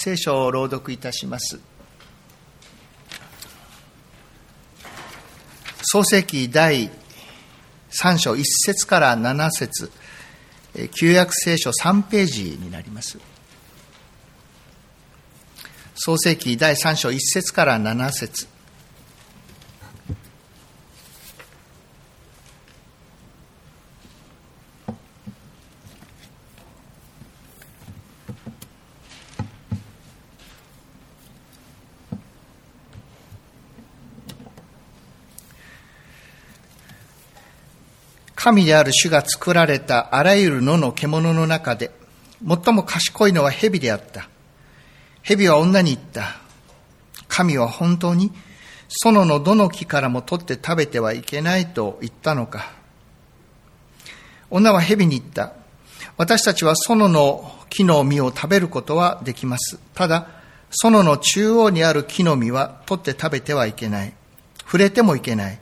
聖書を朗読いたします。創世記第3章1節から7節。旧約聖書3ページになります。創世記第3章1節から7節。神である主が作られたあらゆる野の獣の中で、最も賢いのは蛇であった。蛇は女に言った。神は本当に園のどの木からも取って食べてはいけないと言ったのか。女は蛇に言った。私たちは園の木の実を食べることはできます。ただ、園の中央にある木の実は取って食べてはいけない。触れてもいけない。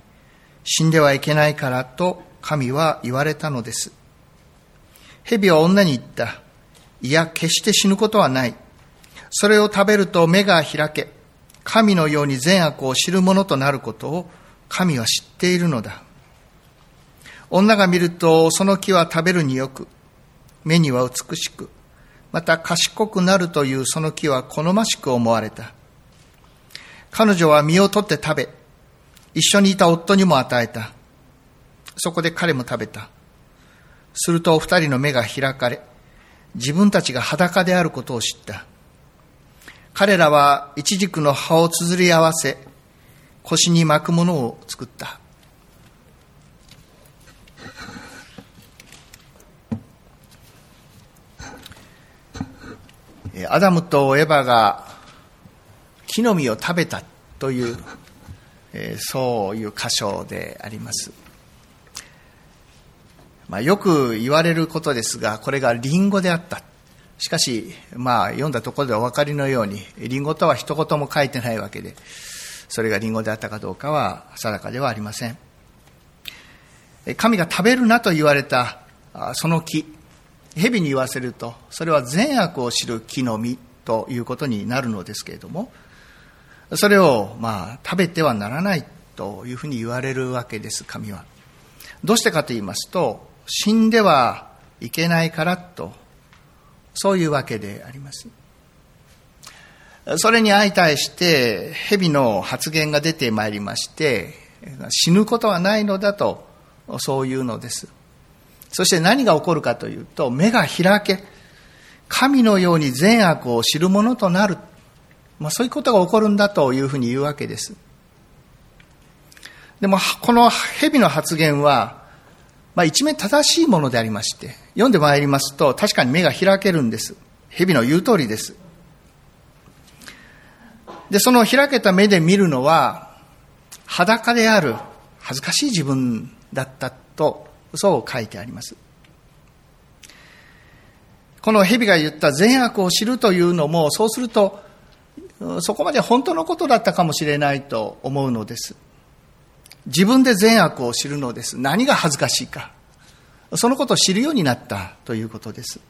死んではいけないからと神は言われたのです。蛇は女に言った。いや、決して死ぬことはない。それを食べると目が開け、神のように善悪を知るものとなることを神は知っているのだ。女が見るとその木は食べるによく、目には美しく、また賢くなるというその木は好ましく思われた。彼女は実を取って食べ、一緒にいた夫にも与えた。そこで彼も食べた。すると二人の目が開かれ、自分たちが裸であることを知った。彼らは一軸の葉をつづり合わせ、腰に巻くものを作った。アダムとエバが木の実を食べたという、そういう箇所であります。まあ、よく言われることですが、これがリンゴであった。しかし、まあ、読んだところでお分かりのように、リンゴとは一言も書いてないわけで、それがリンゴであったかどうかは定かではありません。神が食べるなと言われたその木、蛇に言わせると、それは善悪を知る木の実ということになるのですけれども、それを、まあ、食べてはならないというふうに言われるわけです、神は。どうしてかと言いますと、死んではいけないからと、そういうわけであります。それに相対して、蛇の発言が出てまいりまして、死ぬことはないのだと、そういうのです。そして何が起こるかというと、目が開け、神のように善悪を知るものとなる。まあ、そういうことが起こるんだというふうに言うわけです。でも、この蛇の発言は、まあ、一面正しいものでありまして、読んでまいりますと、確かに目が開けるんです。蛇の言う通りです。で、その開けた目で見るのは、裸である、恥ずかしい自分だったと、そう書いてあります。この蛇が言った善悪を知るというのも、そうすると、そこまで本当のことだったかもしれないと思うのです。自分で善悪を知るのです。何が恥ずかしいか。そのことを知るようになったということです。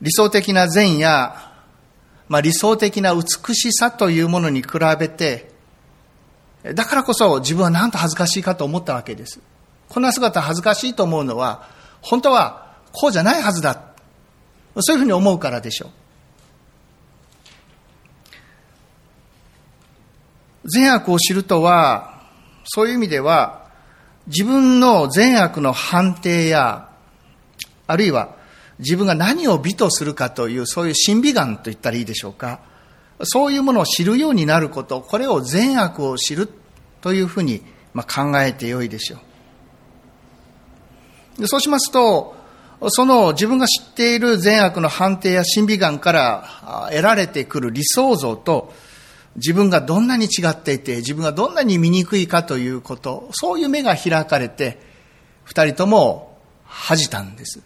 理想的な善や、まあ、理想的な美しさというものに比べて、だからこそ自分はなんと恥ずかしいかと思ったわけです。こんな姿恥ずかしいと思うのは、本当はこうじゃないはずだ。そういうふうに思うからでしょう。善悪を知るとは、そういう意味では、自分の善悪の判定や、あるいは自分が何を美とするかという、そういう審美眼と言ったらいいでしょうか。そういうものを知るようになること、これを善悪を知るというふうにまあ考えてよいでしょう。そうしますと、その自分が知っている善悪の判定や審美眼から得られてくる理想像と、自分がどんなに違っていて、自分がどんなに醜いかということ、そういう目が開かれて、二人とも恥じたんです。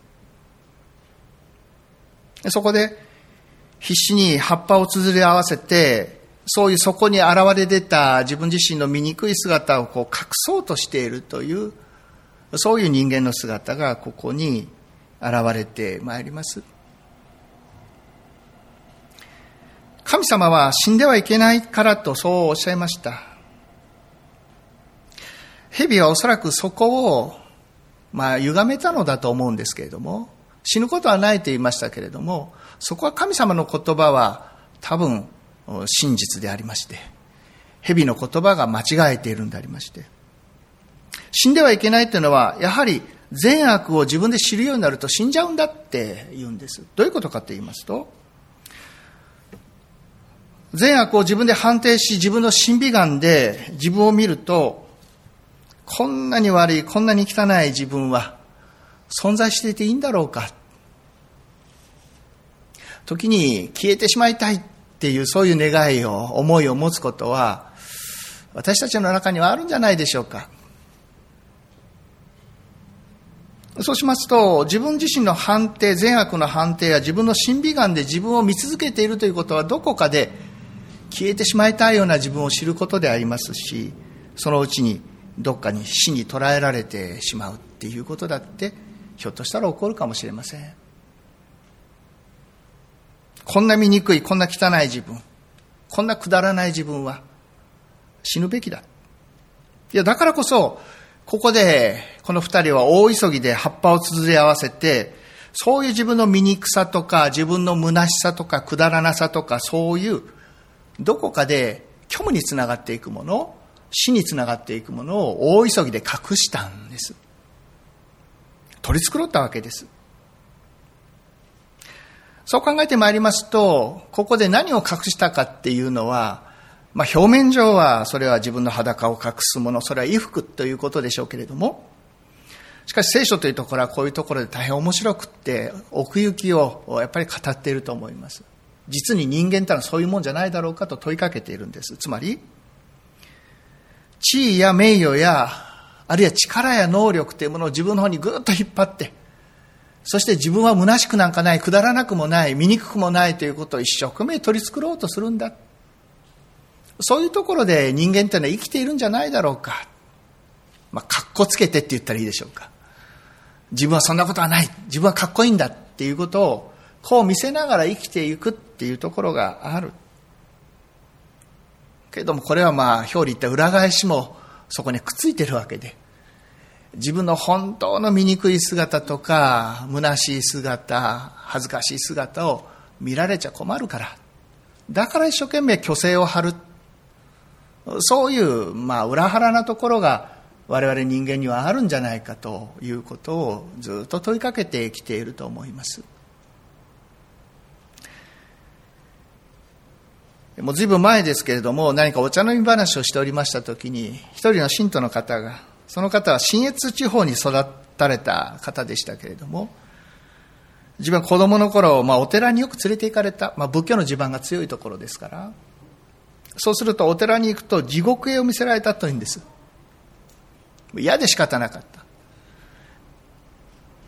そこで、必死に葉っぱをつづり合わせて、そういうそこに現れ出た自分自身の醜い姿をこう隠そうとしているという、そういう人間の姿がここに現れてまいります。神様は死んではいけないからとそうおっしゃいました。蛇はおそらくそこを、まあ、歪めたのだと思うんですけれども、死ぬことはないと言いましたけれども、そこは神様の言葉は多分真実でありまして、蛇の言葉が間違えているんでありまして、死んではいけないというのは、やはり善悪を自分で知るようになると死んじゃうんだって言うんです。どういうことかと言いますと、善悪を自分で判定し、自分の審美眼で自分を見ると、こんなに悪い、こんなに汚い自分は存在していていいんだろうか。時に消えてしまいたいっていうそういう願いを、思いを持つことは、私たちの中にはあるんじゃないでしょうか。そうしますと、自分自身の判定、善悪の判定や自分の審美眼で自分を見続けているということは、どこかで消えてしまいたいような自分を知ることでありますし、そのうちにどっかに死に捉えられてしまうっていうことだって、ひょっとしたら起こるかもしれません。こんな醜い、こんな汚い自分、こんなくだらない自分は死ぬべきだ。いや、だからこそ、ここで、この二人は大急ぎで葉っぱを綴り合わせて、そういう自分の醜さとか、自分の虚しさとか、くだらなさとか、そういう、どこかで虚無につながっていくもの、死につながっていくものを大急ぎで隠したんです。取り繕ったわけです。そう考えてまいりますと、ここで何を隠したかっていうのは、まあ、表面上はそれは自分の裸を隠すもの、それは衣服ということでしょうけれども、しかし聖書というところはこういうところで大変面白くって、奥行きをやっぱり語っていると思います。実に人間ってのはそういうもんじゃないだろうかと問いかけているんです。つまり、地位や名誉や、あるいは力や能力というものを自分の方にぐっと引っ張って、そして自分は虚しくなんかない、くだらなくもない、醜くもないということを一生懸命取り繕ろうとするんだ。そういうところで人間ってのは生きているんじゃないだろうか。まあ、かっこつけてって言ったらいいでしょうか。自分はそんなことはない。自分はかっこいいんだっていうことを、こう見せながら生きていくっていうところがある。けれどもこれはまあ表裏言った裏返しもそこにくっついてるわけで。自分の本当の醜い姿とか、虚しい姿、恥ずかしい姿を見られちゃ困るから。だから一生懸命虚勢を張るそういう、まあ、裏腹なところが我々人間にはあるんじゃないかということをずっと問いかけてきていると思います。もう随分前ですけれども、何かお茶飲み話をしておりましたときに、一人の信徒の方が、その方は信越地方に育たれた方でしたけれども、自分は子供の頃、まあ、お寺によく連れて行かれた、まあ、仏教の地盤が強いところですから、そうするとお寺に行くと地獄絵を見せられたというんです。嫌で仕方なかった。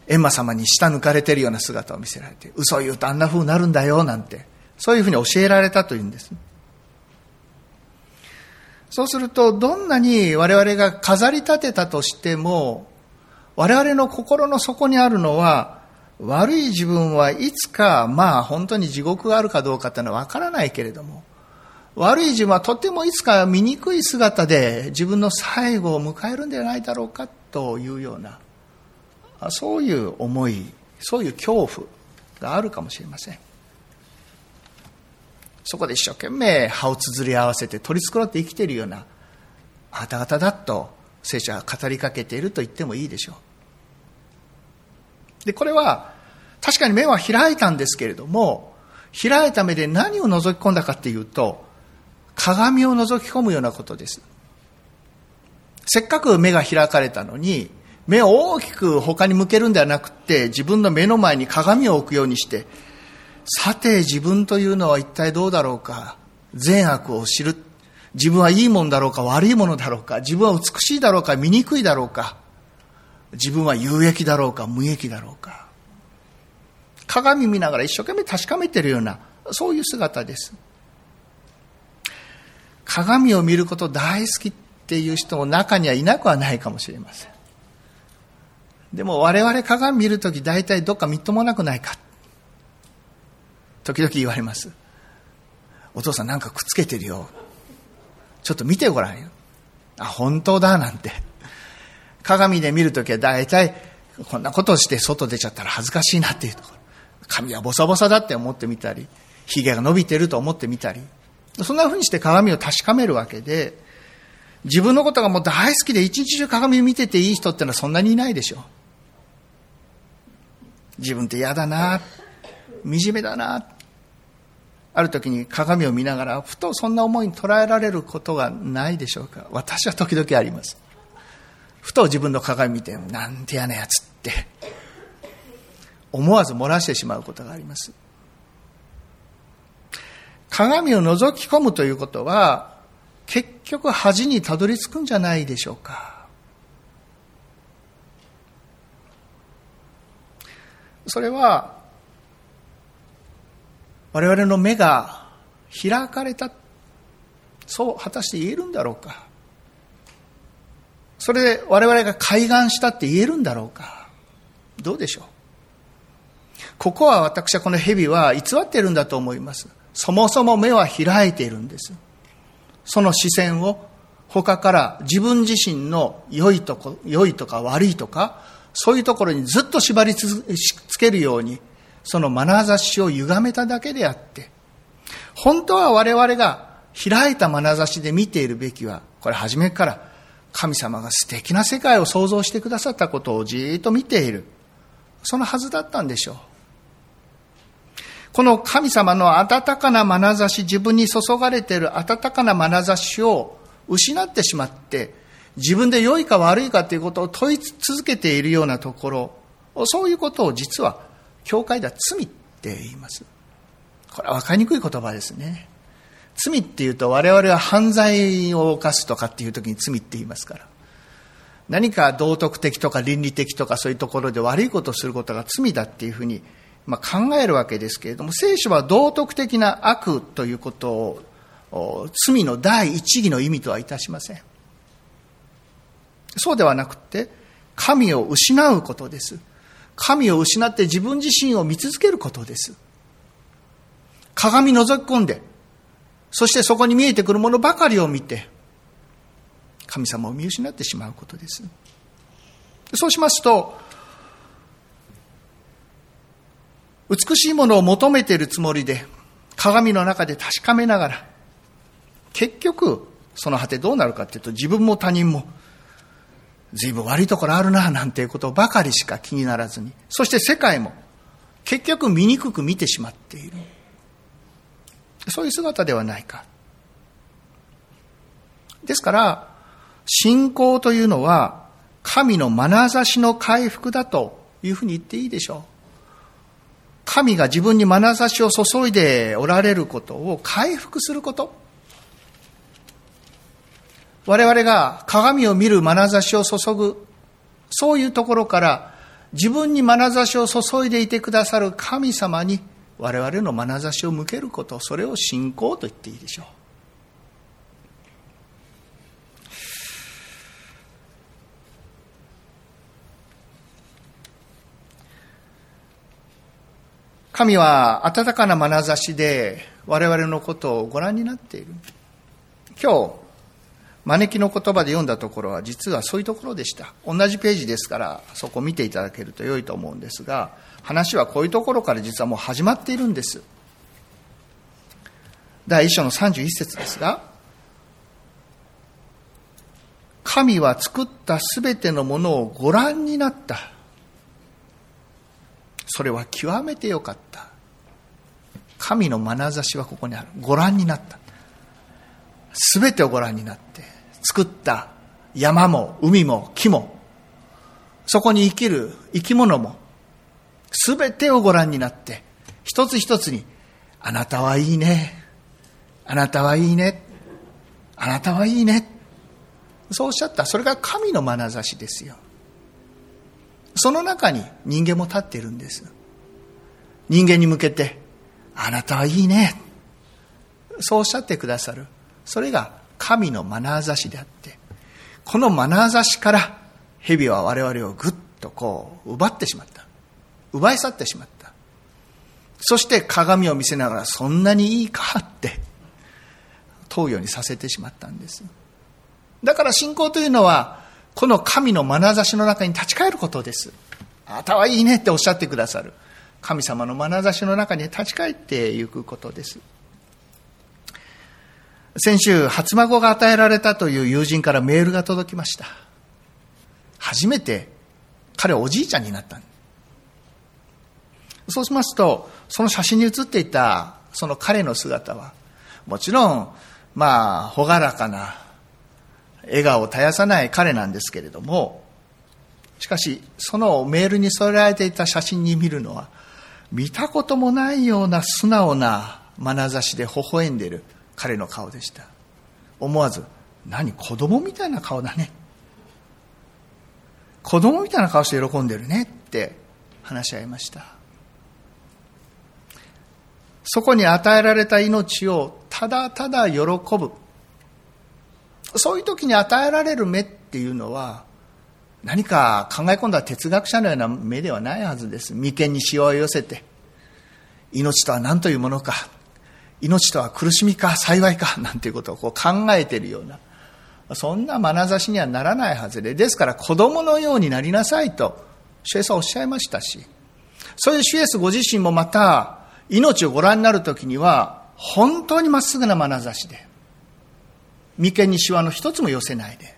閻魔様に下抜かれてるような姿を見せられて、嘘言うとあんな風になるんだよ、なんて、そういうふうに教えられたというんです。そうすると、どんなに我々が飾り立てたとしても、我々の心の底にあるのは、悪い自分はいつか、まあ本当に地獄があるかどうかっていうのはわからないけれども、悪い自分はとてもいつか醜い姿で自分の最後を迎えるんではないだろうかというような、そういう思い、そういう恐怖があるかもしれません。そこで一生懸命歯を綴り合わせて取り繕って生きているようなあなただと聖書は語りかけていると言ってもいいでしょう。で、これは確かに目は開いたんですけれども、開いた目で何を覗き込んだかっていうと、鏡を覗き込むようなことです。せっかく目が開かれたのに、目を大きく他に向けるんではなくて、自分の目の前に鏡を置くようにして、さて自分というのは一体どうだろうか。善悪を知る。自分はいいものだろうか悪いものだろうか。自分は美しいだろうか醜いだろうか。自分は有益だろうか無益だろうか。鏡見ながら一生懸命確かめてるような、そういう姿です。鏡を見ること大好きっていう人も中にはいなくはないかもしれません。でも我々鏡見るとき大体どっかみっともなくないか。時々言われます。お父さんなんかくっつけてるよ。ちょっと見てごらんよ。あ、本当だ、なんて。鏡で見るときは大体、こんなことをして外出ちゃったら恥ずかしいなっていうところ。髪はボサボサだって思ってみたり、髭が伸びてると思ってみたり。そんな風にして鏡を確かめるわけで、自分のことがもう大好きで一日中鏡を見てていい人ってのはそんなにいないでしょ。自分って嫌だな、惨めだな、ある時に鏡を見ながら、ふとそんな思いに捉えられることがないでしょうか。私は時々あります。ふと自分の鏡見て、なんて嫌なやつって、思わず漏らしてしまうことがあります。鏡を覗き込むということは、結局恥にたどり着くんじゃないでしょうか。それは、我々の目が開かれた、そう果たして言えるんだろうか。それで我々が開眼したって言えるんだろうか。どうでしょう。ここは私はこの蛇は偽っているんだと思います。そもそも目は開いているんです。その視線を他から自分自身の良いとこ、良いとか悪いとか、そういうところにずっと縛りつけるように、その眼差しを歪めただけであって、本当は我々が開いた眼差しで見ているべきは、これ初めから神様が素敵な世界を創造してくださったことをじーっと見ている。そのはずだったんでしょう。この神様の温かな眼差し、自分に注がれている温かな眼差しを失ってしまって、自分で良いか悪いかということを問い続けているようなところ、そういうことを実は、教会では罪って言います。これは分かりにくい言葉ですね。罪っていうと我々は犯罪を犯すとかっていう時に罪って言いますから。何か道徳的とか倫理的とかそういうところで悪いことをすることが罪だっていうふうにまあ、考えるわけですけれども、聖書は道徳的な悪ということを罪の第一義の意味とはいたしません。そうではなくて、神を失うことです。神を失って自分自身を見続けることです。鏡覗き込んで、そしてそこに見えてくるものばかりを見て、神様を見失ってしまうことです。そうしますと、美しいものを求めているつもりで、鏡の中で確かめながら、結局、その果てどうなるかっていうと、自分も他人も、随分悪いところあるな、なんていうことばかりしか気にならずに、そして世界も、結局醜く見てしまっている。そういう姿ではないか。ですから、信仰というのは、神の眼差しの回復だというふうに言っていいでしょう。神が自分に眼差しを注いでおられることを回復すること。我々が鏡を見る眼差しを注ぐ、そういうところから自分に眼差しを注いでいてくださる神様に我々の眼差しを向けること、それを信仰と言っていいでしょう。神は温かな眼差しで我々のことをご覧になっている。今日、招きの言葉で読んだところは実はそういうところでした。同じページですからそこを見ていただけると良いと思うんですが、話はこういうところから実はもう始まっているんです。第一章の31節ですが、神は作ったすべてのものをご覧になった。それは極めてよかった。神の眼差しはここにある。ご覧になった。すべてをご覧になって、作った山も海も木も、そこに生きる生き物も、すべてをご覧になって、一つ一つに、あなたはいいね。あなたはいいね。あなたはいいね。そうおっしゃった。それが神の眼差しですよ。その中に人間も立っているんです。人間に向けて、あなたはいいね。そうおっしゃってくださる。それが神の眼差しであって、この眼差しから蛇は我々をぐっとこう奪ってしまった。奪い去ってしまった。そして鏡を見せながらそんなにいいかって問うようにさせてしまったんです。だから信仰というのは、この神の眼差しの中に立ち返ることです。あなたはいいねっておっしゃってくださる。神様の眼差しの中に立ち返っていくことです。先週、初孫が与えられたという友人からメールが届きました。初めて彼はおじいちゃんになったそうしますと、その写真に写っていたその彼の姿は、もちろん、まあ、朗らかな、笑顔を絶やさない彼なんですけれども、しかし、そのメールに添えられていた写真に見るのは、見たこともないような素直な眼差しで微笑んでいる彼の顔でした。思わず、何、子供みたいな顔だね。子供みたいな顔して喜んでるねって話し合いました。そこに与えられた命をただただ喜ぶ。そういう時に与えられる目っていうのは、何か考え込んだ哲学者のような目ではないはずです。眉間にしわを寄せて、命とは何というものか、命とは苦しみか幸いか、なんていうことをこう考えているような、そんな眼差しにはならないはずで、ですから子供のようになりなさいと、主イエスはおっしゃいましたし、そういう主イエスご自身もまた、命をご覧になるときには、本当にまっすぐな眼差しで、眉間にしわの一つも寄せないで、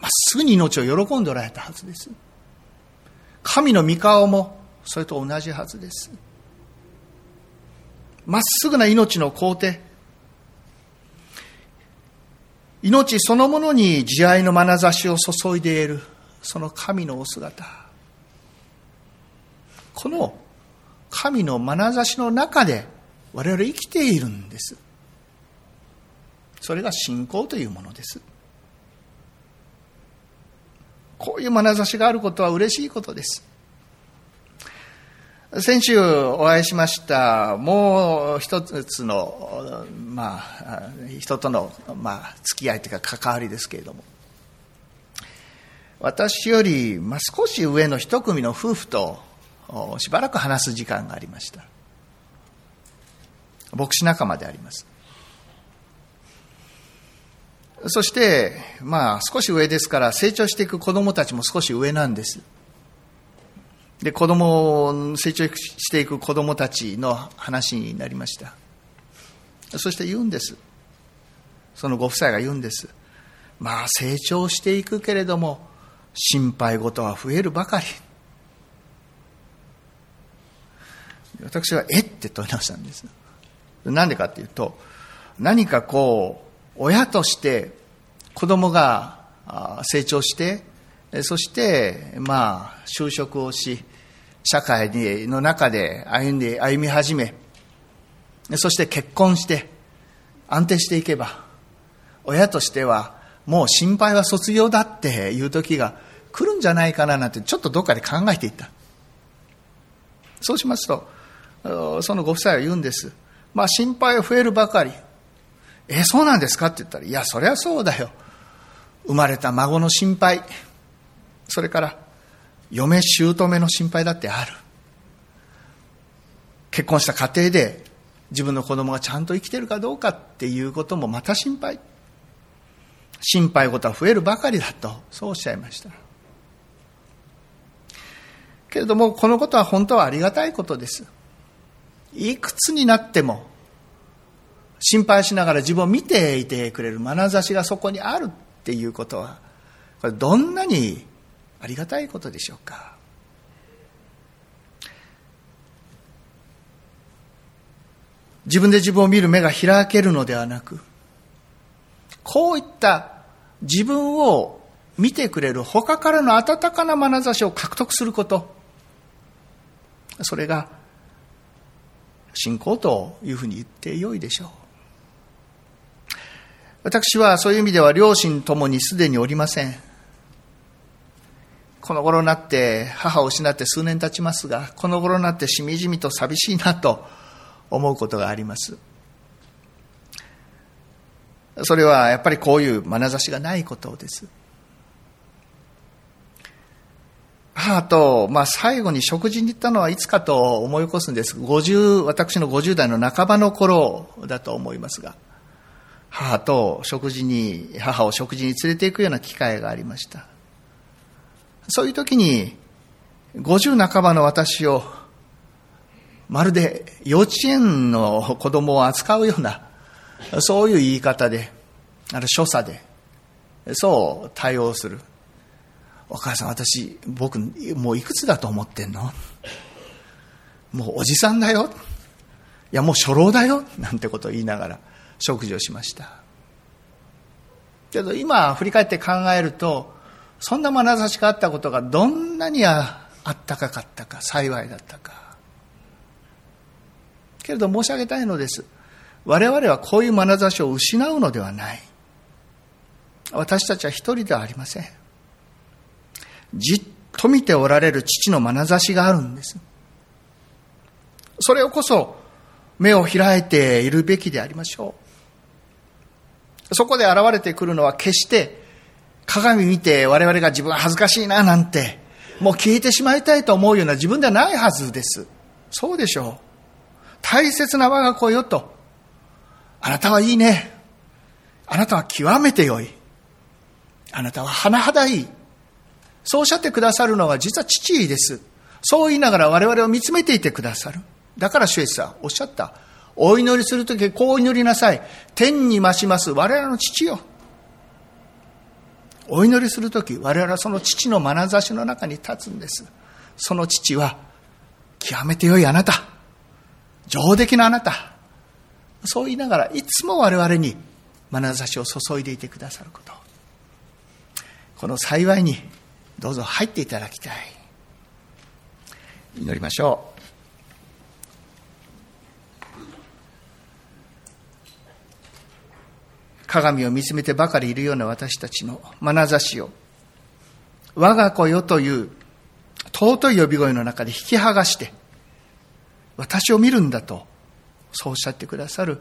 まっすぐに命を喜んでおられたはずです。神の御顔もそれと同じはずです。まっすぐな命の皇帝、命そのものに慈愛の眼差しを注いでいる、その神のお姿。この神の眼差しの中で我々生きているんです。それが信仰というものです。こういう眼差しがあることは嬉しいことです。先週お会いしました、もう一つの、まあ、人との、まあ、付き合いというか関わりですけれども、私より、まあ、少し上の一組の夫婦としばらく話す時間がありました。牧師仲間であります。そして、まあ、少し上ですから、成長していく子供たちも少し上なんです。で、子供、成長していく子供たちの話になりました。そして言うんです。そのご夫妻が言うんです。まあ、成長していくけれども、心配事は増えるばかり。私は、えって問い直したんです。なんでかっていうと、何かこう、親として子供が成長して、そして、まあ、就職をし、社会の中で歩んで、歩み始め、そして結婚して、安定していけば、親としては、もう心配は卒業だっていう時が来るんじゃないかななんて、ちょっとどっかで考えていった。そうしますと、そのご夫妻は言うんです。まあ心配は増えるばかり。え、そうなんですかって言ったら、いや、そりゃそうだよ。生まれた孫の心配。それから、嫁姑の心配だってある。結婚した家庭で自分の子供がちゃんと生きてるかどうかっていうこともまた心配。心配事は増えるばかりだと、そうおっしゃいました。けれども、このことは本当はありがたいことです。いくつになっても、心配しながら自分を見ていてくれる眼差しがそこにあるっていうことは、これどんなにありがたいことでしょうか？自分で自分を見る目が開けるのではなくこういった自分を見てくれる他からの温かな眼差しを獲得すること。それが信仰というふうに言ってよいでしょう。私はそういう意味では両親ともにすでにおりません。この頃になって母を失って数年経ちますが、この頃になってしみじみと寂しいなと思うことがあります。それはやっぱりこういう眼差しがないことです。母と、まあ、最後に食事に行ったのはいつかと思い起こすんです。50、私の50代の半ばの頃だと思いますが、母と食事に、母を食事に連れて行くような機会がありました。そういう時に、50半ばの私を、まるで幼稚園の子供を扱うような、そういう言い方で、ある所作で、そう対応する。お母さん、私、僕、もういくつだと思ってんの？もうおじさんだよ。いや、もう初老だよ。なんてことを言いながら食事をしました。けど今振り返って考えると、そんな眼差しがあったことがどんなにあったかかったか、幸いだったか。けれど申し上げたいのです。我々はこういう眼差しを失うのではない。私たちは一人ではありません。じっと見ておられる父の眼差しがあるんです。それをこそ目を開いているべきでありましょう。そこで現れてくるのは決して鏡見て我々が自分は恥ずかしいななんてもう消えてしまいたいと思うような自分ではないはずです。そうでしょう。大切な我が子よと。あなたはいいね。あなたは極めて良い。あなたは甚だいい。そうおっしゃってくださるのは実は父です。そう言いながら我々を見つめていてくださる。だから主イエスはおっしゃった。お祈りするときこう祈りなさい。天に増します我々の父よ。お祈りするとき我々はその父の眼差しの中に立つんです。その父は極めて良いあなた。上出来なあなた。そう言いながらいつも我々に眼差しを注いでいてくださること。この幸いにどうぞ入っていただきたい祈りましょう鏡を見つめてばかりいるような私たちの眼差しを我が子よという尊い呼び声の中で引き剥がして私を見るんだとそうおっしゃってくださる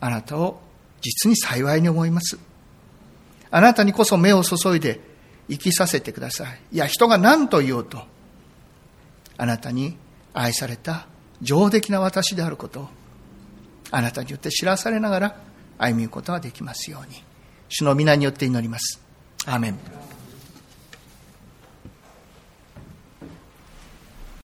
あなたを実に幸いに思いますあなたにこそ目を注いで生きさせてください。いや、人が何と言おうと、あなたに愛された上出来な私であることを、あなたによって知らされながら歩みることができますように。主の皆によって祈ります。アーメン。